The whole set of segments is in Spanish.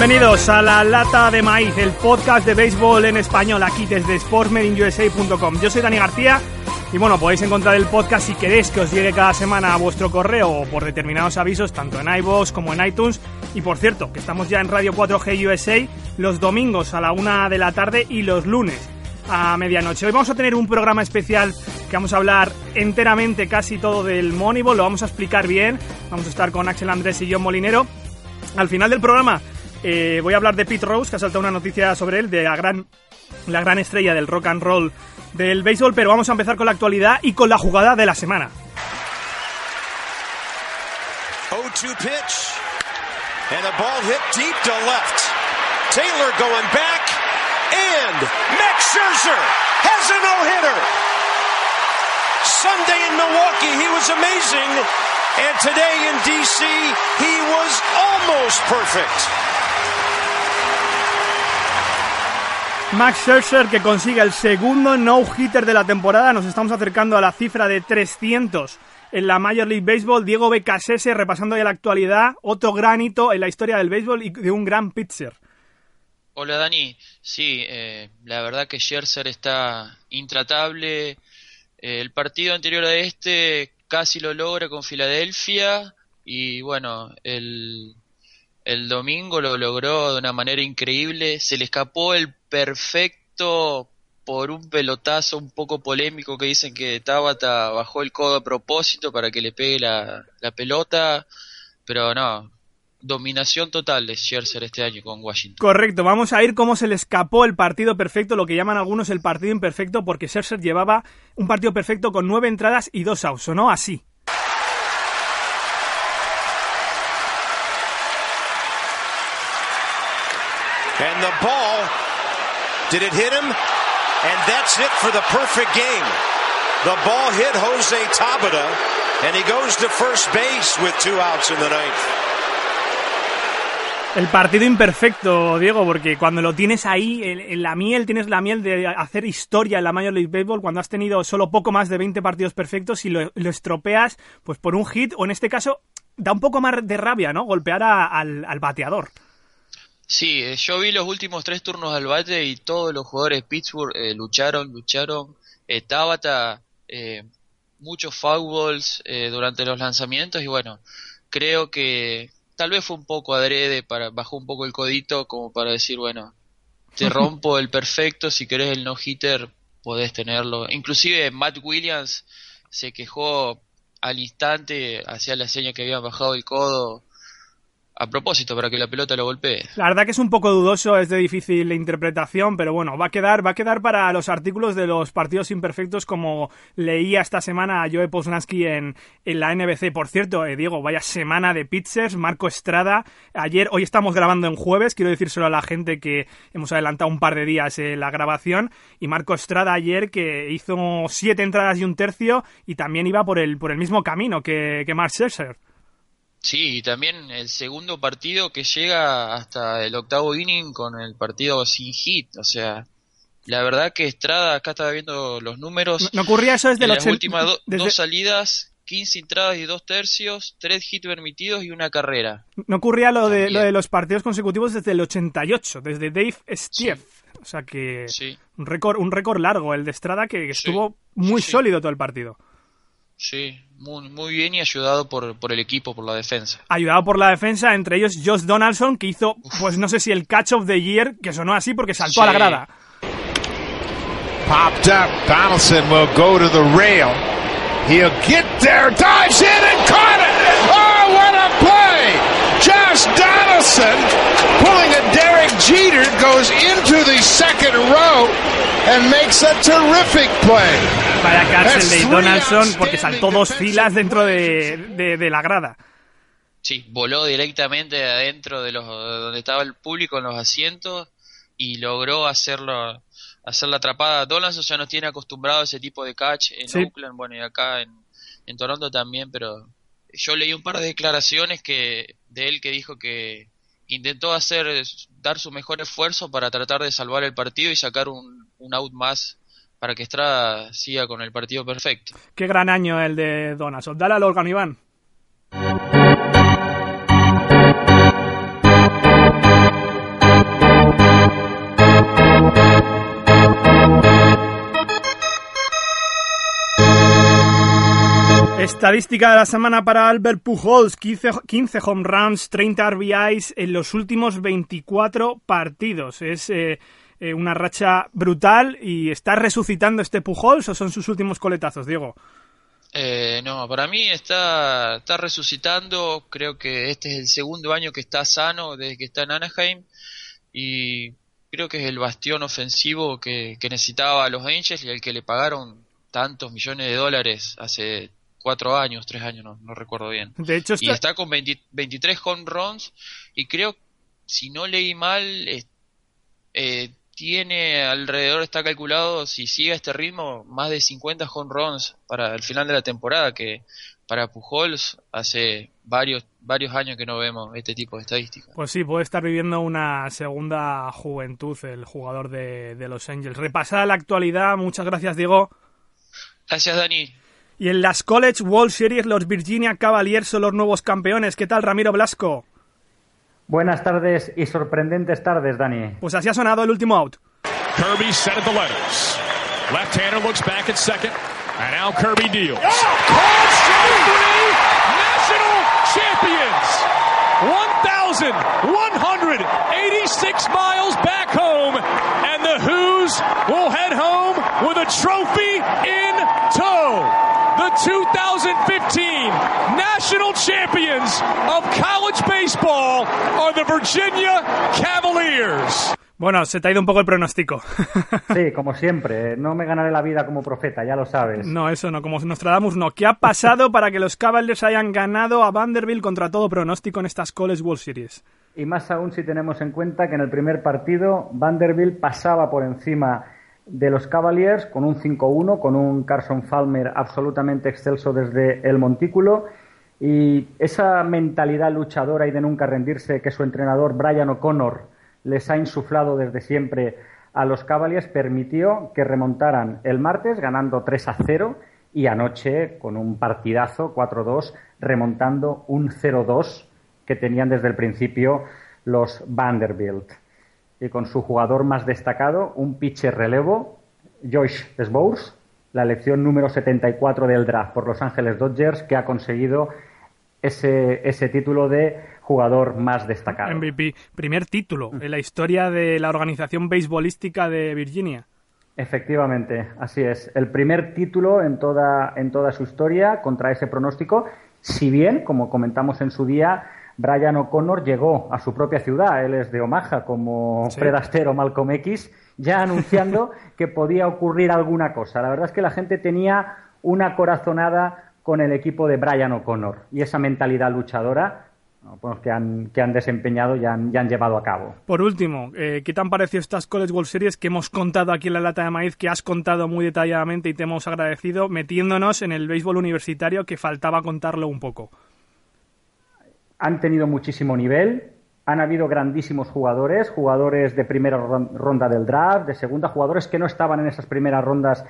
Bienvenidos a La Lata de Maíz, el podcast de béisbol en español, aquí desde sportsmedinUSA.com. Yo soy Dani García y bueno, podéis encontrar el podcast si queréis que os llegue cada semana a vuestro correo o por determinados avisos, tanto en iVoox como en iTunes. Y por cierto, que estamos ya en Radio 4G USA los domingos a la una de la tarde y los lunes a medianoche. Hoy vamos a tener un programa especial que vamos a hablar enteramente casi todo del Moneyball, lo vamos a explicar bien. Vamos a estar con Axel Andrés y John Molinero. Al final del programa eh, voy a hablar de Pete Rose, que ha saltado una noticia sobre él, de la gran, la gran estrella del rock and roll del béisbol, pero vamos a empezar con la actualidad y con la jugada de la semana. 0-2 pitch. And the ball hit deep to left. Taylor going back. And Max Scherzer has a no-hitter. Sunday in Milwaukee, he was amazing. And today in D.C., he was almost perfect. Max Scherzer que consigue el segundo no-hitter de la temporada. Nos estamos acercando a la cifra de 300 en la Major League Baseball. Diego Becasese repasando ya la actualidad. Otro gran hito en la historia del béisbol y de un gran pitcher. Hola Dani, sí, eh, la verdad que Scherzer está intratable. Eh, el partido anterior a este casi lo logra con Filadelfia y bueno, el, el domingo lo logró de una manera increíble. Se le escapó el perfecto por un pelotazo un poco polémico que dicen que Tabata bajó el codo a propósito para que le pegue la, pelota, pero no, dominación total de Scherzer este año con Washington. Correcto, vamos a ir cómo se le escapó el partido perfecto, lo que llaman algunos el partido imperfecto, porque Scherzer llevaba un partido perfecto con nueve entradas y dos outs, ¿no? Así. And the ball Did it hit him? And that's it for the perfect game. The ball hit Jose Tabata, and he goes to first base with two outs in the ninth. El partido imperfecto, Diego, porque cuando lo tienes ahí, en, la miel, tienes la miel de hacer historia en la Major League Baseball, cuando has tenido solo poco más de 20 partidos perfectos y lo, estropeas pues por un hit, o en este caso, da un poco más de rabia, ¿no? Golpear al, al bateador. Sí, eh, yo vi los últimos tres turnos al bate y todos los jugadores de Pittsburgh eh, lucharon, lucharon. Eh, Tabata, eh, muchos foul durante los lanzamientos y bueno, creo que tal vez fue un poco adrede, para bajó un poco el codito como para decir, bueno, te rompo el perfecto, si querés el no-hitter podés tenerlo. Inclusive Matt Williams se quejó al instante, hacía la seña que habían bajado el codo a propósito para que la pelota lo golpee. La verdad que es un poco dudoso, es de difícil interpretación, pero bueno, va a quedar, va a quedar para los artículos de los partidos imperfectos como leía esta semana a Joe Posnansky en, en la NBC. Por cierto, eh, Diego, vaya semana de pizzas, Marco Estrada, ayer, hoy estamos grabando en jueves, quiero decírselo a la gente que hemos adelantado un par de días eh, la grabación, y Marco Estrada ayer que hizo siete entradas y un tercio y también iba por el, por el mismo camino que, que Mark Scherzer. Sí, y también el segundo partido que llega hasta el octavo inning con el partido sin hit, o sea, la verdad que Estrada, acá estaba viendo los números. No, ocurría eso desde las últimas dos salidas, 15 entradas y dos tercios, tres hits permitidos y una carrera. No ocurría lo de, lo de los partidos consecutivos desde el 88, desde Dave Stief. O sea que un récord un récord largo el de Estrada que estuvo muy sólido todo el partido. Sí, muy, muy bien y ayudado por, por, el equipo, por la defensa. Ayudado por la defensa, entre ellos Josh Donaldson, que hizo, pues no sé si el catch of the year, que sonó así porque saltó a la grada. popped up. Donaldson will go to the rail. He'll get there, dives in and caught it. Oh, what a play! Josh Donaldson, pulling a Derek Jeter, goes into the second row and makes a terrific play. Vaya cárcel de Donaldson porque saltó dos filas dentro de, de, de la grada. Sí, voló directamente adentro de los donde estaba el público en los asientos y logró hacerlo hacer la atrapada. Donaldson ya nos tiene acostumbrado a ese tipo de catch en Sí. Oakland, bueno, y acá en, en Toronto también, pero yo leí un par de declaraciones que de él que dijo que intentó hacer dar su mejor esfuerzo para tratar de salvar el partido y sacar un, un out más para que Estrada siga con el partido perfecto. Qué gran año el de Donaldson. Dale al órgano, Iván. Estadística de la semana para Albert Pujols, 15, 15 home runs, 30 RBIs en los últimos 24 partidos. Es eh, eh, una racha brutal y está resucitando este Pujols o son sus últimos coletazos, Diego. Eh, no, para mí está, está resucitando. Creo que este es el segundo año que está sano desde que está en Anaheim. Y creo que es el bastión ofensivo que, que necesitaba a los Angels y al que le pagaron tantos millones de dólares hace cuatro años, tres años, no, no recuerdo bien. De hecho, Y está- está con 20 23 home runs. Y creo, si no leí mal, eh, tiene alrededor, está calculado, si sigue a este ritmo, más de 50 home runs para el final de la temporada, que para Pujols hace varios, varios años que no vemos este tipo de estadísticas. Pues sí, puede estar viviendo una segunda juventud el jugador de, de Los Angels. Repasada la actualidad, muchas gracias Diego. Gracias, Dani. Y en las College World Series los Virginia Cavaliers son los nuevos campeones. ¿Qué tal Ramiro Blasco? Buenas tardes y sorprendentes tardes, Dani. Pues así ha sonado el último out. Kirby set at the letters. Left-hander looks back at second, and now Kirby deals. Called strike three, national champions. 1,186 miles back home, and the Who's will head home with a trophy in tow. The 2015 national champions of college baseball are the Virginia Cavaliers. Bueno, se te ha ido un poco el pronóstico. Sí, como siempre, no me ganaré la vida como profeta, ya lo sabes. no, eso no, como Nostradamus no. ¿Qué ha pasado para que los Cavaliers hayan ganado a Vanderbilt contra todo pronóstico en estas College World Series? Y más aún si tenemos en cuenta que en el primer partido Vanderbilt pasaba por encima de los Cavaliers con un 5-1, con un Carson Falmer absolutamente excelso desde el montículo. Y esa mentalidad luchadora y de nunca rendirse que su entrenador Brian O'Connor les ha insuflado desde siempre a los Cavaliers permitió que remontaran el martes ganando 3 a 0 y anoche con un partidazo 4-2 remontando un 0-2 que tenían desde el principio los Vanderbilt. Y con su jugador más destacado, un pitcher relevo, Josh Sbours, la elección número 74 del draft por Los Ángeles Dodgers, que ha conseguido ese, ese título de jugador más destacado. MVP, primer título en la historia de la organización beisbolística de Virginia. Efectivamente, así es. El primer título en toda, en toda su historia contra ese pronóstico, si bien, como comentamos en su día, Brian O'Connor llegó a su propia ciudad, él es de Omaha, como Sí. Fred Astaire o Malcolm X, ya anunciando que podía ocurrir alguna cosa. La verdad es que la gente tenía una corazonada con el equipo de Brian O'Connor y esa mentalidad luchadora pues que, han, que han desempeñado y han, y han llevado a cabo. Por último, eh, ¿qué te han parecido estas College World Series que hemos contado aquí en la lata de maíz, que has contado muy detalladamente y te hemos agradecido, metiéndonos en el béisbol universitario que faltaba contarlo un poco? Han tenido muchísimo nivel, han habido grandísimos jugadores, jugadores de primera ron- ronda del draft, de segunda, jugadores que no estaban en esas primeras rondas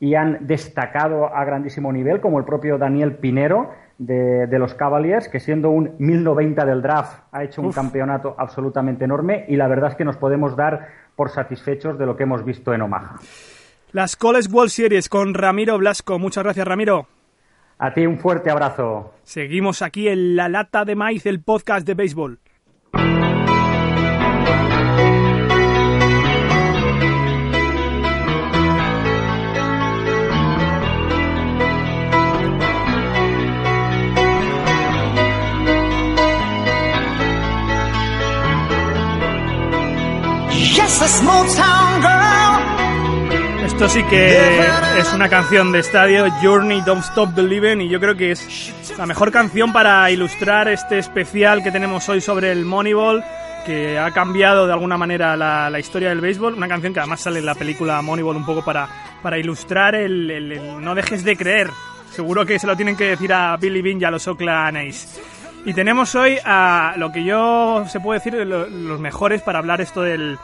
y han destacado a grandísimo nivel, como el propio Daniel Pinero de, de los Cavaliers, que siendo un 1090 del draft ha hecho un Uf. campeonato absolutamente enorme y la verdad es que nos podemos dar por satisfechos de lo que hemos visto en Omaha. Las College World Series con Ramiro Blasco. Muchas gracias, Ramiro. A ti un fuerte abrazo. Seguimos aquí en la lata de maíz, el podcast de béisbol. Esto sí que es una canción de estadio, Journey Don't Stop Believing, y yo creo que es la mejor canción para ilustrar este especial que tenemos hoy sobre el Moneyball, que ha cambiado de alguna manera la, la historia del béisbol. Una canción que además sale en la película Moneyball un poco para, para ilustrar el, el- el no dejes de creer. Seguro que se lo tienen que decir a Billy Bean y a los Oakland A's. Y tenemos hoy a lo que yo se puede decir lo- los mejores para hablar esto del,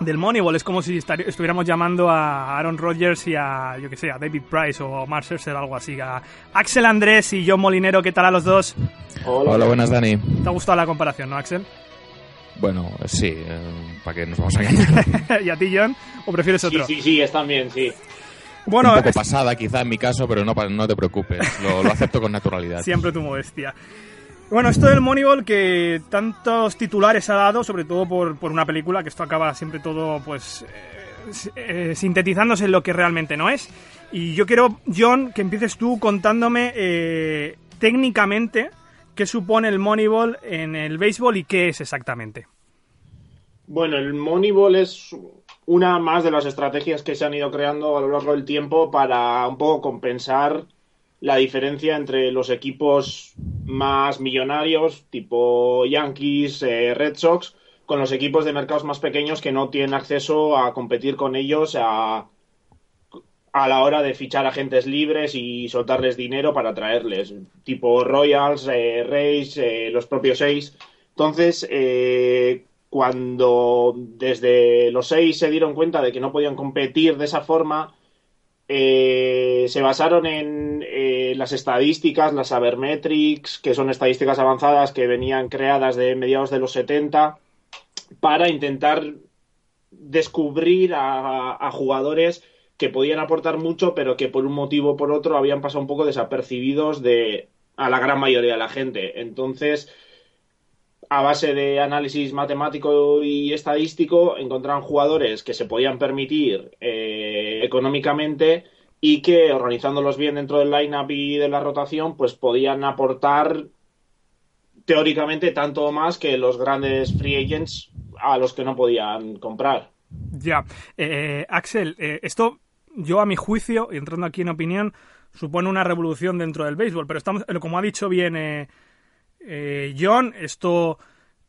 del Moneyball. Es como si estuviéramos llamando a Aaron Rodgers y a, yo que sé, a David Price o a Mark Scherzer o algo así. A Axel Andrés y John Molinero, ¿qué tal a los dos? Hola, buenas, Dani. ¿Te ha gustado la comparación, no, Axel? Bueno, sí, para que nos vamos a engañar. ¿Y a ti, John? ¿O prefieres Sí, otro? sí, sí, están bien, sí. Bueno, Un poco es- pasada quizá en mi caso, pero no, no te preocupes, lo, lo acepto con naturalidad. Siempre tu modestia. Bueno, esto del Moneyball que tantos titulares ha dado, sobre todo por, por una película, que esto acaba siempre todo, pues, eh, eh, sintetizándose en lo que realmente no es. Y yo quiero, John, que empieces tú contándome eh, técnicamente qué supone el Moneyball en el béisbol y qué es exactamente. Bueno, el Moneyball es una más de las estrategias que se han ido creando a lo largo del tiempo para un poco compensar la diferencia entre los equipos más millonarios, tipo Yankees, eh, Red Sox, con los equipos de mercados más pequeños que no tienen acceso a competir con ellos a, a la hora de fichar agentes libres y soltarles dinero para traerles, tipo Royals, eh, Rays, eh, los propios seis. Entonces, eh, cuando desde los seis se dieron cuenta de que no podían competir de esa forma, eh, se basaron en eh, las estadísticas, las sabermetrics, que son estadísticas avanzadas que venían creadas de mediados de los 70, para intentar descubrir a, a jugadores que podían aportar mucho, pero que por un motivo o por otro habían pasado un poco desapercibidos de a la gran mayoría de la gente. Entonces, a base de análisis matemático y estadístico, encontraron jugadores que se podían permitir eh, económicamente y que organizándolos bien dentro del line-up y de la rotación, pues podían aportar teóricamente tanto más que los grandes free agents a los que no podían comprar. Ya, Eh, Axel, eh, esto yo a mi juicio, y entrando aquí en opinión, supone una revolución dentro del béisbol, pero estamos, como ha dicho bien eh, John, esto,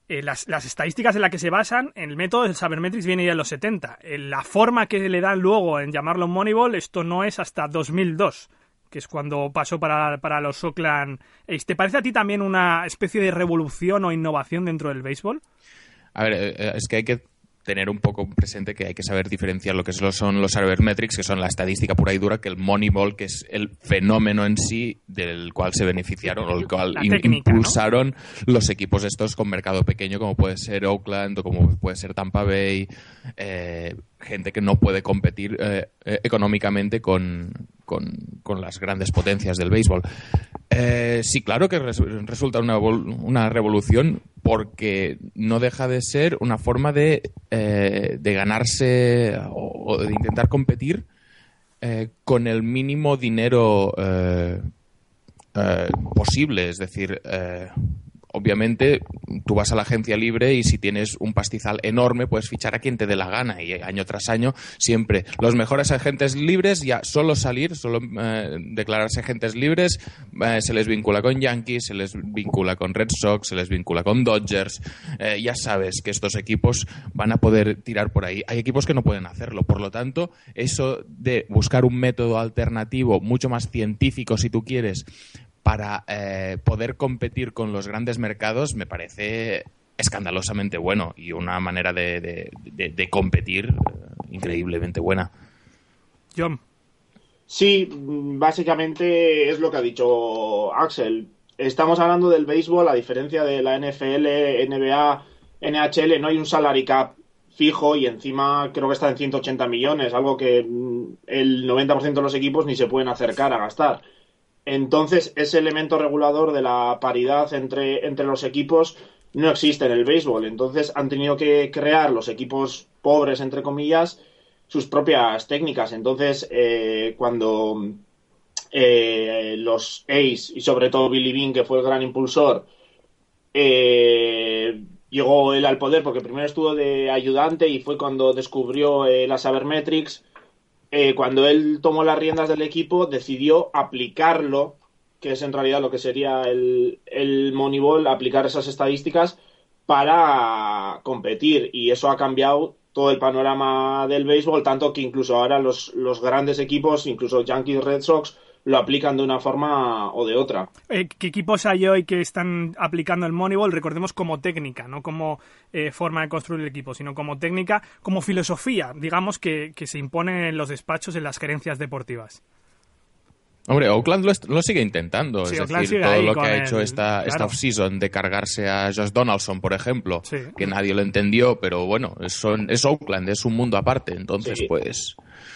eh, las, estadísticas en las que se basan, el método del Sabermetrics viene ya en los 70. Eh, la forma que le dan luego en llamarlo Moneyball, esto no es hasta 2002 que es cuando pasó para, para los Oakland. ¿Te parece a ti también una especie de revolución o innovación dentro del béisbol? A ver, eh, es que hay que tener un poco presente que hay que saber diferenciar lo que son los sabermetrics, que son la estadística pura y dura, que el Moneyball, que es el fenómeno en sí del cual se beneficiaron o el cual impulsaron los equipos estos con mercado pequeño, como puede ser Oakland o como puede ser Tampa Bay, eh, gente que no puede competir eh, eh, económicamente con, con- las grandes potencias del béisbol. Eh, sí, claro que res- resulta una, una revolución porque no deja de ser una forma de, eh, de ganarse o, de intentar competir eh, con el mínimo dinero posible. Es decir, obviamente tú vas a la agencia libre y si tienes un pastizal enorme puedes fichar a quien te dé la gana y año tras año siempre los mejores agentes libres ya solo salir, solo eh, declararse agentes libres eh, se les vincula con Yankees, se les vincula con Red Sox, se les vincula con Dodgers. Eh, ya sabes que estos equipos van a poder tirar por ahí. Hay equipos que no pueden hacerlo, por lo tanto eso de buscar un método alternativo mucho más científico si tú quieres para eh, poder competir con los grandes mercados me parece escandalosamente bueno y una manera de, de- de- de competir eh, increíblemente buena. John. Sí, básicamente es lo que ha dicho Axel. Estamos hablando del béisbol, a diferencia de la NFL, NBA, NHL, no hay un salary cap fijo y encima creo que está en 180 millones, algo que mm, el 90% de los equipos ni se pueden acercar a gastar. Entonces, ese elemento regulador de la paridad entre, entre los equipos no existe en el béisbol. Entonces, han tenido que crear los equipos pobres, entre comillas, sus propias técnicas. Entonces, eh, cuando eh, los Ace y sobre todo Billy Bean, que fue el gran impulsor, eh, llegó él al poder porque primero estuvo de ayudante y fue cuando descubrió eh, la Sabermetrics. Eh, cuando él tomó las riendas del equipo, decidió aplicarlo, que es en realidad lo que sería el, el Moneyball, aplicar esas estadísticas para competir. Y eso ha cambiado todo el panorama del béisbol, tanto que incluso ahora los, los grandes equipos, incluso Yankees Red Sox, lo aplican de una forma o de otra. Eh, ¿Qué equipos hay hoy que están aplicando el Moneyball? Recordemos como técnica, no como eh, forma de construir el equipo, sino como técnica, como filosofía, digamos, que, que se impone en los despachos, en las gerencias deportivas. Hombre, Oakland lo, lo, sigue intentando. Sí, es Oakland decir, todo lo que ha hecho el- esta, esta claro. off-season de cargarse a Josh Donaldson, por ejemplo, Sí. que nadie lo entendió, pero bueno, es, son- es Oakland, es un mundo aparte. Entonces, Sí. pues,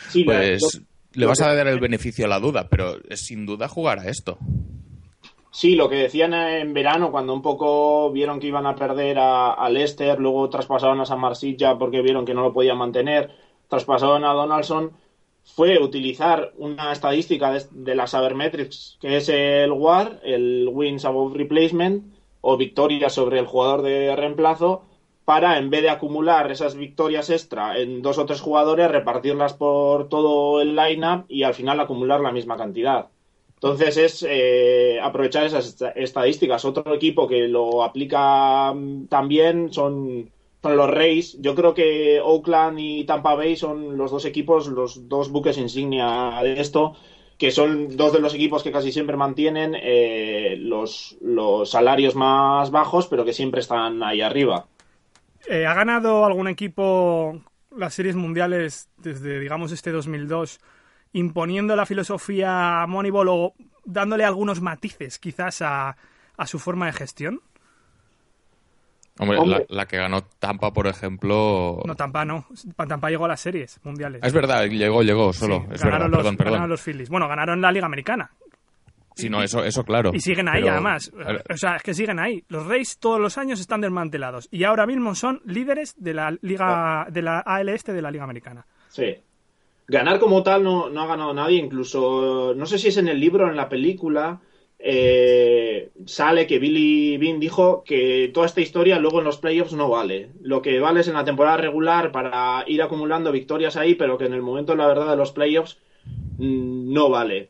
Sí, la- pues lo- le vas a dar el beneficio a la duda, pero es sin duda jugar a esto. Sí, lo que decían en verano, cuando un poco vieron que iban a perder a, a Leicester, luego traspasaron a San Marsilla porque vieron que no lo podían mantener, traspasaron a Donaldson, fue utilizar una estadística de, de la Sabermetrics, que es el WAR, el Wins Above Replacement, o victorias sobre el jugador de reemplazo, para en vez de acumular esas victorias extra en dos o tres jugadores, repartirlas por todo el lineup y al final acumular la misma cantidad. Entonces es eh, aprovechar esas esta- estadísticas. Otro equipo que lo aplica mm, también son, son los Rays. Yo creo que Oakland y Tampa Bay son los dos equipos, los dos buques insignia de esto, que son dos de los equipos que casi siempre mantienen eh, los, los salarios más bajos, pero que siempre están ahí arriba. Eh, ¿Ha ganado algún equipo las series mundiales desde, digamos, este 2002 imponiendo la filosofía Moneyball o dándole algunos matices quizás a, a su forma de gestión? Hombre, Hombre. La, la que ganó Tampa, por ejemplo. No, Tampa no. Tampa llegó a las series mundiales. Es verdad, llegó, llegó solo. Sí, es ganaron, verdad, los, perdón, perdón. ganaron los Phillies. Bueno, ganaron la Liga Americana. Sí, no, eso, eso claro. Y siguen ahí, Pero- además. O sea, es que siguen ahí. Los Rays todos los años están desmantelados. Y ahora mismo son líderes de la Liga de la AL Este de la Liga Americana. Sí. Ganar como tal no, no ha ganado nadie, incluso no sé si es en el libro o en la película. eh, sale que Billy Bean dijo que toda esta historia luego en los playoffs no vale. Lo que vale es en la temporada regular para ir acumulando victorias ahí, pero que en el momento de la verdad de los playoffs mm, no vale.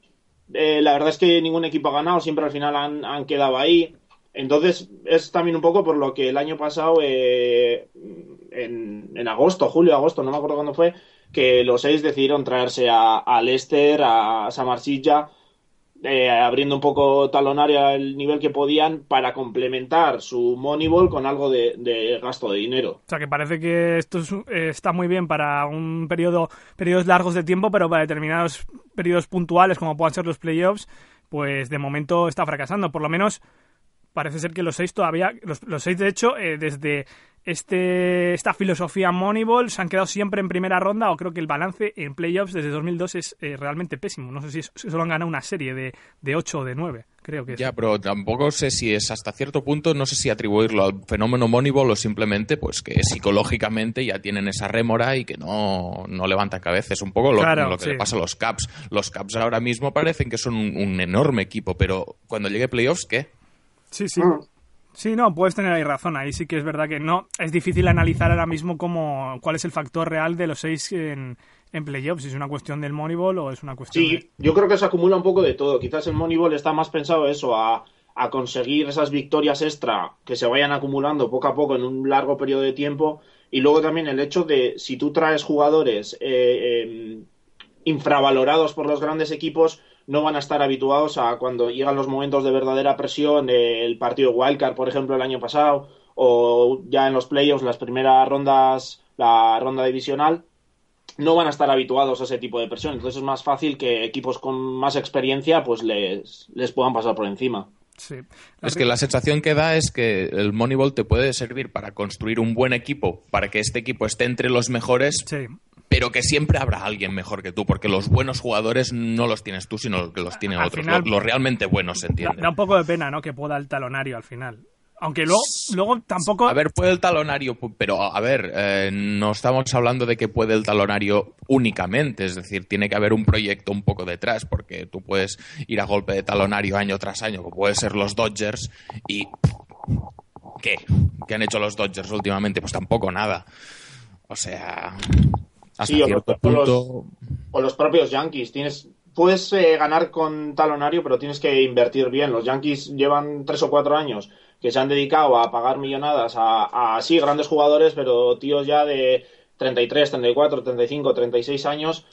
Eh, la verdad es que ningún equipo ha ganado, siempre al final han, quedado ahí. Entonces es también un poco por lo que el año pasado, eh, en, en agosto, julio, agosto, no me acuerdo cuándo fue, que los seis decidieron traerse a, a Leicester, a Samarsilla, eh, abriendo un poco talonario al nivel que podían para complementar su Moneyball con algo de, de gasto de dinero. O sea, que parece que esto es- eh, está muy bien para un periodo, periodos largos de tiempo, pero para determinados periodos puntuales, como puedan ser los playoffs, pues de momento está fracasando. Por lo menos parece ser que los seis todavía, los, los seis de hecho, eh, desde este esta filosofía Moneyball se han quedado siempre en primera ronda o creo que el balance en playoffs desde 2002 es eh, realmente pésimo. No sé si, es- si solo han ganado una serie de, de 8 o de 9, creo que es. Ya, pero tampoco sé si es hasta cierto punto, no sé si atribuirlo al fenómeno Moneyball o simplemente pues que psicológicamente ya tienen esa rémora y que no, no levantan cabeza. Es un poco lo, Claro, lo que sí. le pasa a los Caps. Los Caps ahora mismo parecen que son un, un enorme equipo, pero cuando llegue playoffs, ¿qué? Sí, sí. Mm. Sí, no, puedes tener ahí razón. Ahí sí que es verdad que no. Es difícil analizar ahora mismo cómo, cuál es el factor real de los seis en, en playoffs. Si es una cuestión del Moneyball o es una cuestión Sí, de... yo creo que se acumula un poco de todo. Quizás el Moneyball está más pensado eso, a, a conseguir esas victorias extra que se vayan acumulando poco a poco en un largo periodo de tiempo. Y luego también el hecho de si tú traes jugadores eh, eh, infravalorados por los grandes equipos, no van a estar habituados a cuando llegan los momentos de verdadera presión, eh, el partido Wildcard, por ejemplo, el año pasado, o ya en los playoffs, las primeras rondas, la ronda divisional, no van a estar habituados a ese tipo de presión. Entonces es más fácil que equipos con más experiencia pues les, les puedan pasar por encima. Sí. Es que la sensación que da es que el Moneyball te puede servir para construir un buen equipo, para que este equipo esté entre los mejores, Sí. pero que siempre habrá alguien mejor que tú, porque los buenos jugadores no los tienes tú, sino que los tienen otros. final- los, los realmente buenos, ¿se Da, entiende? da un poco de pena, ¿no? Que pueda el talonario al final. Aunque luego, luego tampoco... A ver, puede el talonario, pero a ver, eh, no estamos hablando de que puede el talonario únicamente, es decir, tiene que haber un proyecto un poco detrás, porque tú puedes ir a golpe de talonario año tras año, como puede ser los Dodgers, y ¿qué? que han hecho los Dodgers últimamente, pues tampoco nada. O sea, hasta Sí, o cierto los- o los- punto. O los propios Yankees. Tienes, puedes eh, ganar con talonario, pero tienes que invertir bien. Los Yankees llevan tres o cuatro años que se han dedicado a pagar millonadas a, a sí, grandes jugadores, pero tíos ya de 33, 34, 35, 36 años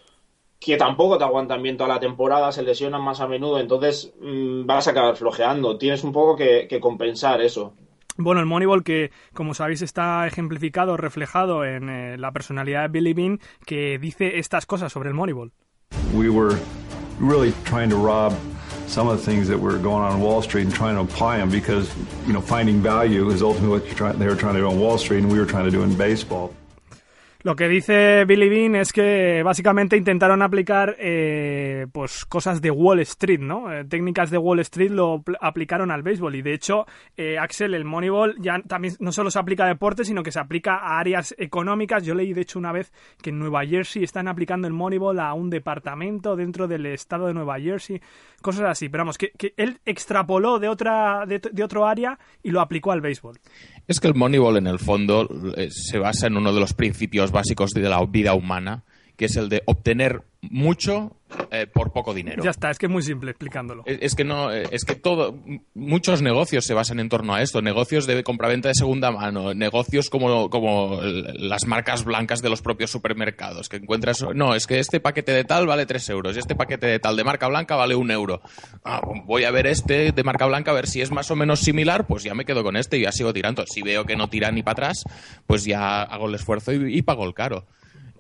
que tampoco te aguantan bien toda la temporada, se lesionan más a menudo, entonces mm, vas a acabar flojeando. Tienes un poco que, que compensar eso. Bueno, el Moneyball que, como sabéis, está ejemplificado, reflejado en eh, la personalidad de Billy Bean, que dice estas cosas sobre el Moneyball. we were really trying to rob some of the things that were going on on Wall Street and trying to apply them because, you know, finding value is ultimately what trying, they were trying to do on Wall Street and we were trying to do in baseball. Lo que dice Billy Bean es que básicamente intentaron aplicar eh, pues cosas de Wall Street, ¿no? Eh, técnicas de Wall Street lo pl- aplicaron al béisbol y de hecho eh, Axel el Moneyball ya también no solo se aplica a deporte sino que se aplica a áreas económicas. Yo leí de hecho una vez que en Nueva Jersey están aplicando el Moneyball a un departamento dentro del estado de Nueva Jersey, cosas así. Pero vamos que, que él extrapoló de otra de, de otro área y lo aplicó al béisbol. Es que el Moneyball, en el fondo, eh, se basa en uno de los principios básicos de la vida humana, que es el de obtener mucho eh, por poco dinero. Ya está, es que es muy simple explicándolo. Es es que no, eh, es que todo, muchos negocios se basan en torno a esto, negocios de compraventa de segunda mano, negocios como, como las marcas blancas de los propios supermercados, que encuentras, no, es que este paquete de tal vale 3 euros, este paquete de tal de marca blanca vale un euro. Ah, voy a ver este de marca blanca, a ver si es más o menos similar, pues ya me quedo con este y ya sigo tirando. Si veo que no tira ni para atrás, pues ya hago el esfuerzo y, y pago el caro.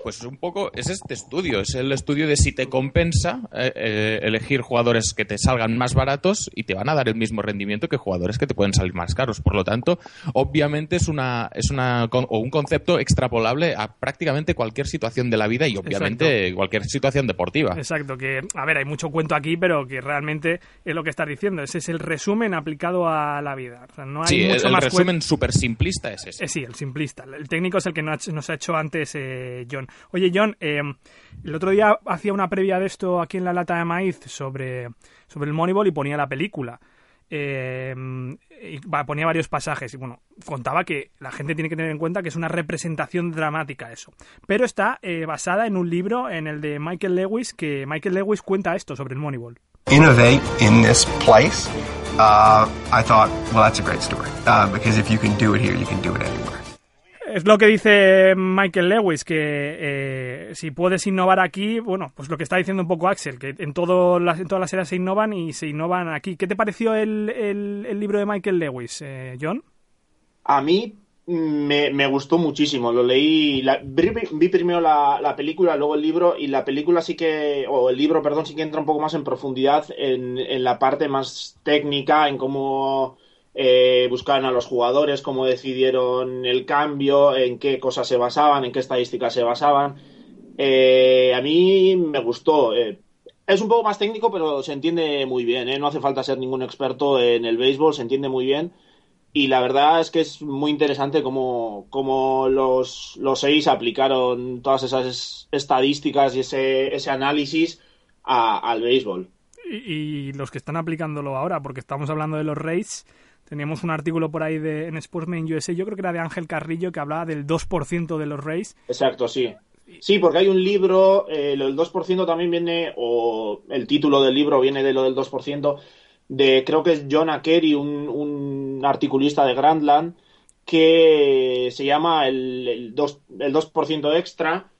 Pues un poco es este estudio, es el estudio de si te compensa eh, eh, elegir jugadores que te salgan más baratos y te van a dar el mismo rendimiento que jugadores que te pueden salir más caros. Por lo tanto, obviamente es una es una o un concepto extrapolable a prácticamente cualquier situación de la vida y obviamente cualquier situación deportiva. Exacto, que, a ver, hay mucho cuento aquí, pero que realmente es lo que estás diciendo. Ese es el resumen aplicado a la vida. O sea, no hay Sí, el, mucho el más resumen súper simplista es ese. Eh, sí, el simplista. El técnico es el que nos ha, nos ha hecho antes eh, John. Oye, John, eh, el otro día hacía una previa de esto aquí en la lata de maíz sobre, sobre el Moneyball y ponía la película. Eh, y ponía varios pasajes y bueno, contaba que la gente tiene que tener en cuenta que es una representación dramática eso. Pero está eh, basada en un libro, en el de Michael Lewis, que Michael Lewis cuenta esto sobre el Moneyball. innovate in this place, uh, I thought, well, that's a great story. Uh, because if you can do it here, you. Es lo que dice Michael Lewis, que eh, si puedes innovar aquí, bueno, pues lo que está diciendo un poco Axel, que en, todo las, en todas las eras se innovan y se innovan aquí. ¿Qué te pareció el, el- libro de Michael Lewis, eh, John? A mí me, gustó muchísimo. Lo leí, vi primero la, la película, luego el libro, y la película sí que, o el libro, perdón, sí que entra un poco más en profundidad en, en la parte más técnica, en cómo eh, buscaban a los jugadores, cómo decidieron el cambio, en qué cosas se basaban, en qué estadísticas se basaban. Eh, a mí me gustó. eh, es un poco más técnico, pero se entiende muy bien. ¿eh? No hace falta ser ningún experto en el béisbol, se entiende muy bien. Y la verdad es que es muy interesante cómo, cómo los, los seis aplicaron todas esas estadísticas y ese, ese análisis al béisbol. Y, y los que están aplicándolo ahora, porque estamos hablando de los Rays, teníamos un artículo por ahí de, en Sportsman USA, yo creo que era de Ángel Carrillo, que hablaba del 2% de los Rays. Exacto, sí. Sí, porque hay un libro, eh, lo del 2% también viene, o el título del libro viene de lo del 2%, de creo que es John Akerry, un, un articulista de Grandland, que se llama el, el, 2, el 2% extra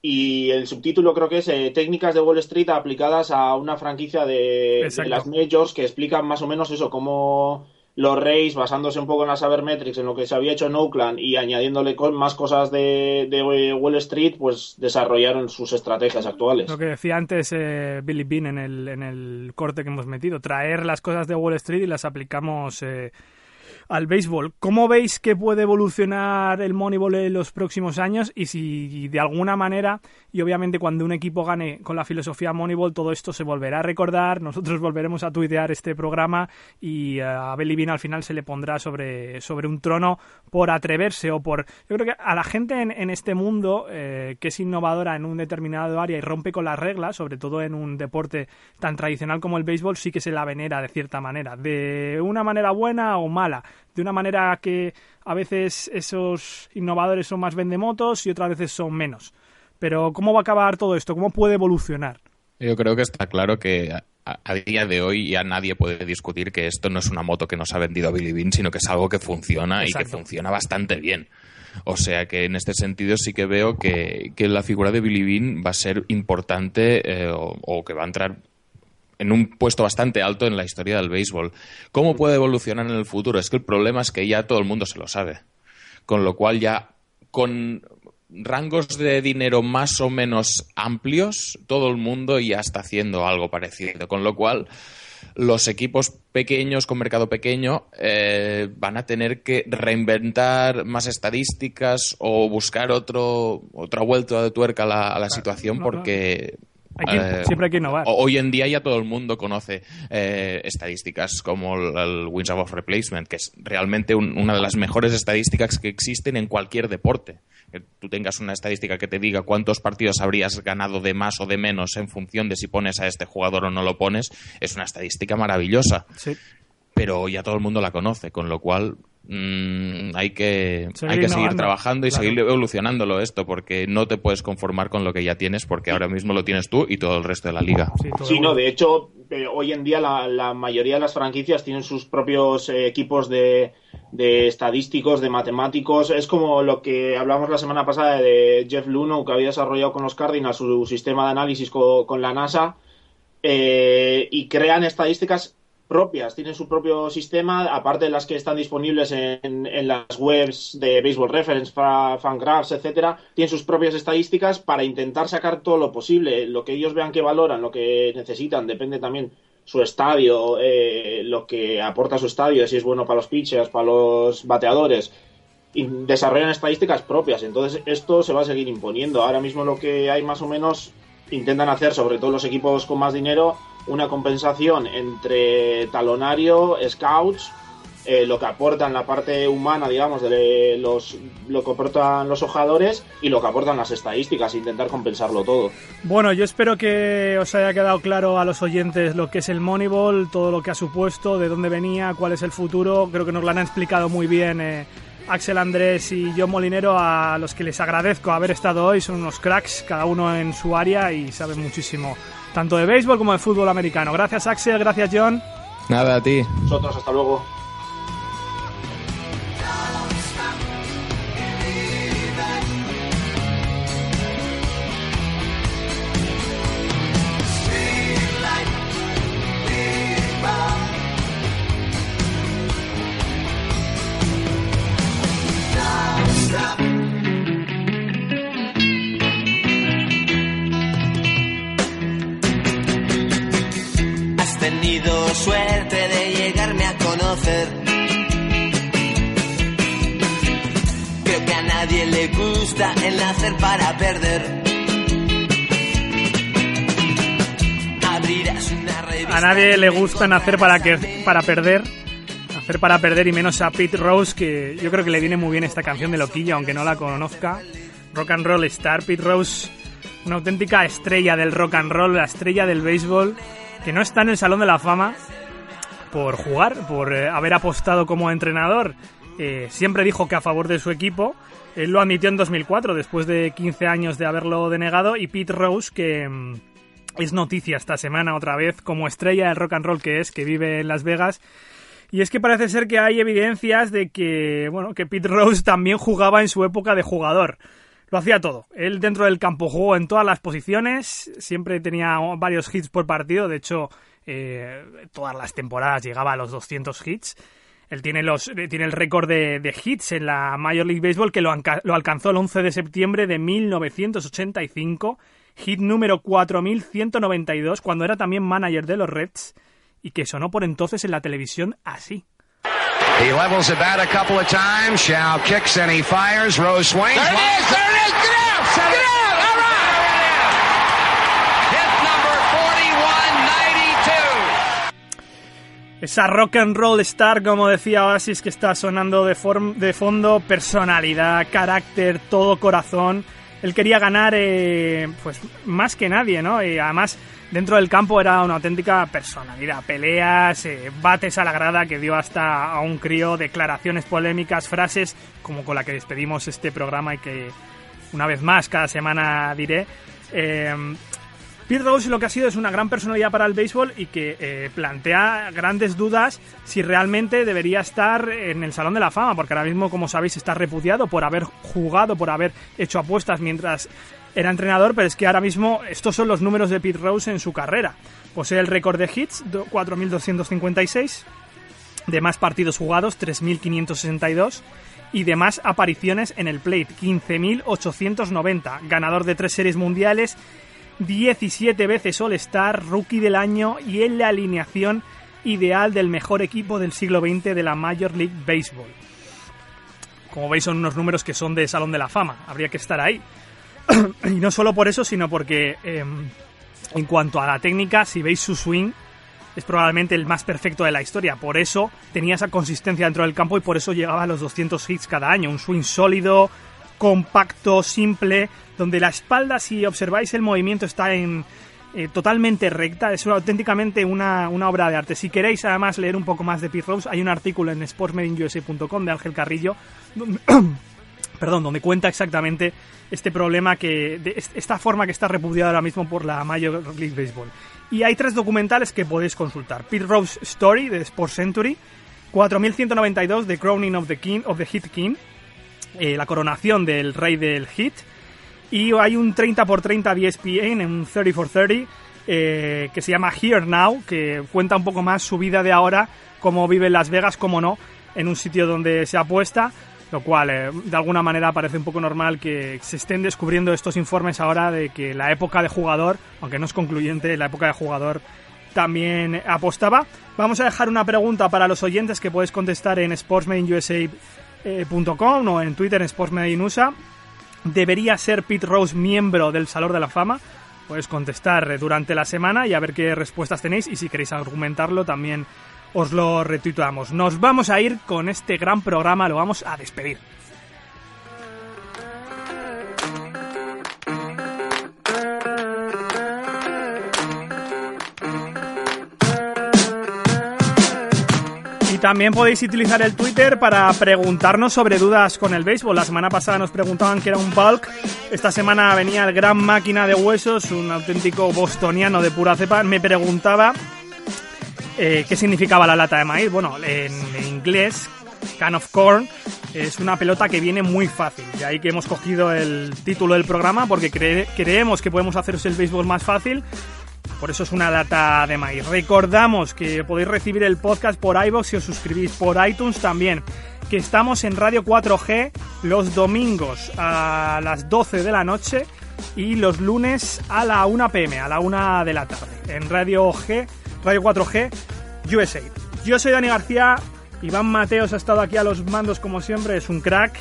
y el subtítulo creo que es eh, Técnicas de Wall Street aplicadas a una franquicia de, de las Majors que explican más o menos eso, cómo los Rays, basándose un poco en las Sabermetrics, en lo que se había hecho en Oakland y añadiéndole con más cosas de, de Wall Street, pues desarrollaron sus estrategias actuales. Lo que decía antes eh, Billy Bean en el, en el corte que hemos metido, traer las cosas de Wall Street y las aplicamos eh, al béisbol. ¿Cómo veis que puede evolucionar el Moneyball en los próximos años? Y si de alguna manera, y obviamente cuando un equipo gane con la filosofía Moneyball, todo esto se volverá a recordar, nosotros volveremos a tuitear este programa y eh, a Bean al final se le pondrá sobre, sobre un trono por atreverse o por... Yo creo que a la gente en, en este mundo eh, que es innovadora en un determinado área y rompe con las reglas, sobre todo en un deporte tan tradicional como el béisbol, sí que se la venera de cierta manera, de una manera buena o mala. De una manera que a veces esos innovadores son más vendemotos y otras veces son menos. Pero ¿cómo va a acabar todo esto? ¿Cómo puede evolucionar? Yo creo que está claro que a, día de hoy ya nadie puede discutir que esto no es una moto que nos ha vendido Billy Bean, sino que es algo que funciona y que funciona bastante bien. O sea que en este sentido sí que veo que, la figura de Billy Bean va a ser importante eh, o, que va a entrar en un puesto bastante alto en la historia del béisbol. ¿Cómo puede evolucionar en el futuro? Es que el problema es que ya todo el mundo se lo sabe. Con lo cual ya con rangos de dinero más o menos amplios, todo el mundo ya está haciendo algo parecido. Con lo cual los equipos pequeños con mercado pequeño eh, van a tener que reinventar más estadísticas o buscar otro otra vuelta de tuerca a la, situación porque eh, siempre hay que innovar. Hoy en día ya todo el mundo conoce eh, estadísticas como el, Wins Above Replacement, que es realmente una de las mejores estadísticas que existen en cualquier deporte. Que tú tengas una estadística que te diga cuántos partidos habrías ganado de más o de menos en función de si pones a este jugador o no lo pones, es una estadística maravillosa. Sí. Pero ya todo el mundo la conoce, con lo cual Mm, hay que, hay que seguir trabajando y seguir evolucionándolo esto, porque no te puedes conformar con lo que ya tienes, porque ahora mismo lo tienes tú y todo el resto de la liga. Sí, no, de hecho, eh, hoy en día la, mayoría de las franquicias tienen sus propios eh, equipos de, estadísticos, de matemáticos. Es como lo que hablamos la semana pasada de Jeff Luno, que había desarrollado con los Cardinals su sistema de análisis con, la NASA. Eh, y crean estadísticas propias, tienen su propio sistema, aparte de las que están disponibles en, las webs de Baseball Reference, Fangraphs, etcétera, tienen sus propias estadísticas para intentar sacar todo lo posible, lo que ellos vean que valoran, lo que necesitan, depende también su estadio, eh, lo que aporta su estadio, si es bueno para los pitchers, para los bateadores, desarrollan estadísticas propias. Entonces esto se va a seguir imponiendo. Ahora mismo lo que hay más o menos intentan hacer, sobre todo los equipos con más dinero, una compensación entre talonario, scouts, eh, lo que aportan la parte humana, digamos, de los, lo que aportan los ojadores y lo que aportan las estadísticas, intentar compensarlo todo. Bueno, yo espero que os haya quedado claro a los oyentes lo que es el Moneyball, todo lo que ha supuesto, de dónde venía, cuál es el futuro. Creo que nos lo han explicado muy bien. Eh, Axel Andrés y John Molinero, a los que les agradezco haber estado hoy, son unos cracks, cada uno en su área y saben muchísimo tanto de béisbol como de fútbol americano. Gracias Axel, gracias John. Nada, a ti. Nosotros, hasta luego. Suerte de llegarme a conocer. Creo que a nadie le gusta el nacer para perder. A nadie le gusta nacer para, que, para perder. Hacer para perder y menos a Pete Rose, que yo creo que le viene muy bien esta canción de Loquillo, aunque no la conozca. Rock and Roll Star, Pete Rose, una auténtica estrella del rock and roll, la estrella del béisbol que no está en el Salón de la Fama por jugar, por eh, haber apostado como entrenador. Eh, siempre dijo que a favor de su equipo. Él lo admitió en 2004, después de 15 años de haberlo denegado. Y Pete Rose, que mm, es noticia esta semana otra vez, como estrella del rock and roll que es, que vive en Las Vegas. Y es que parece ser que hay evidencias de que, bueno, que Pete Rose también jugaba en su época de jugador lo hacía todo. Él dentro del campo jugó en todas las posiciones, siempre tenía varios hits por partido, de hecho, eh, todas las temporadas llegaba a los 200 hits. Él tiene, los, eh, tiene el récord de, hits en la Major League Baseball que lo, lo alcanzó el 11 de septiembre de 1985, hit número 4192, cuando era también manager de los Reds, y que sonó por entonces en la televisión así. He levels the bat a couple of times. Shao kicks and he fires. Rose swings. There it is! There it is! Get out! Get out! All right! Hit number 4192. Esa rock and roll star, como decía Oasis, que está sonando de, de fondo, personalidad, carácter, todo corazón. Él quería ganar eh, pues más que nadie, ¿no? Y además dentro del campo era una auténtica personalidad, peleas, eh, bates a la grada que dio hasta a un crío, declaraciones polémicas, frases como con la que despedimos este programa y que una vez más cada semana diré. Eh, Pete Rose lo que ha sido es una gran personalidad para el béisbol y que eh, plantea grandes dudas si realmente debería estar en el Salón de la Fama, porque ahora mismo, como sabéis, está repudiado por haber jugado, por haber hecho apuestas mientras era entrenador, pero es que ahora mismo estos son los números de Pete Rose en su carrera. Posee el récord de hits, 4.256, de más partidos jugados, 3.562 y de más apariciones en el plate, 15.890, ganador de tres series mundiales 17 veces All-Star, Rookie del Año y en la alineación ideal del mejor equipo del siglo XX de la Major League Baseball. Como veis son unos números que son de Salón de la Fama, habría que estar ahí. y no solo por eso, sino porque em, en cuanto a la técnica, si veis su swing, es probablemente el más perfecto de la historia. Por eso tenía esa consistencia dentro del campo y por eso llegaba a los 200 hits cada año. Un swing sólido, compacto, simple, donde la espalda, si observáis el movimiento, está en eh, totalmente recta. Es auténticamente una, obra de arte. Si queréis además leer un poco más de Pete Rose, hay un artículo en sportsmedinUSA.com de Ángel Carrillo, donde, perdón, donde cuenta exactamente este problema que, de esta forma que está repudiada ahora mismo por la Major League Baseball. Y hay tres documentales que podéis consultar. Pete Rose Story de Sports Century, 4192 The Crowning of the King of the Hit King, eh, la coronación del rey del hit, y hay un 30x30 de ESPN, un 30x30, eh, que se llama Here Now, que cuenta un poco más su vida de ahora, cómo vive en Las Vegas, cómo no, en un sitio donde se apuesta, lo cual eh, de alguna manera parece un poco normal que se estén descubriendo estos informes ahora de que la época de jugador, aunque no es concluyente, la época de jugador también apostaba. Vamos a dejar una pregunta para los oyentes que podéis contestar en sportsmanusa.com o en Twitter en sportsmedinusa ¿Debería ser Pete Rose miembro del Salón de la Fama? Puedes contestar durante la semana y a ver qué respuestas tenéis y si queréis argumentarlo también os lo retuiteamos. Nos vamos a ir con este gran programa, lo vamos a despedir. También podéis utilizar el Twitter para preguntarnos sobre dudas con el béisbol. La semana pasada nos preguntaban que era un bulk. Esta semana venía el gran máquina de huesos, un auténtico bostoniano de pura cepa. Me preguntaba eh, qué significaba la lata de maíz. Bueno, en inglés, can of corn, es una pelota que viene muy fácil. De ahí que hemos cogido el título del programa porque creemos que podemos haceros el béisbol más fácil por eso es una lata de maíz. Recordamos que podéis recibir el podcast por iVoox si os suscribís, por iTunes también. Que estamos en Radio 4G los domingos a las 12 de la noche y los lunes a la 1 pm, a la 1 de la tarde. En Radio G, Radio 4G USA. Yo soy Dani García. Iván Mateos ha estado aquí a los mandos como siempre, es un crack.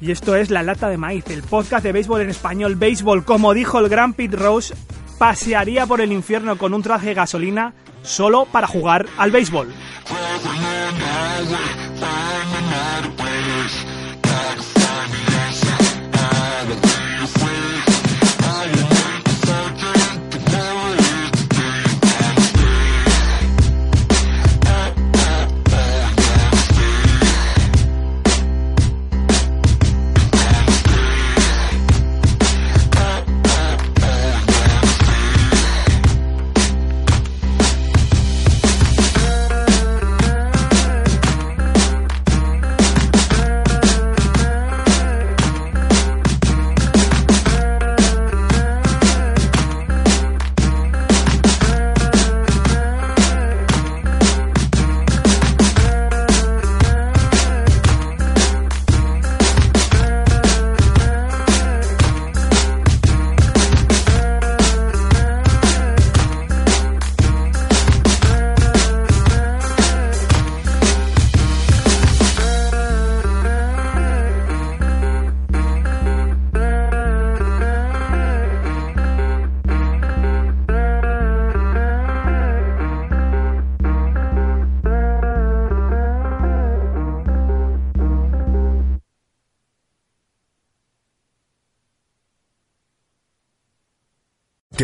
Y esto es La Lata de Maíz, el podcast de béisbol en español, béisbol, como dijo el gran Pete Rose, pasearía por el infierno con un traje de gasolina solo para jugar al béisbol.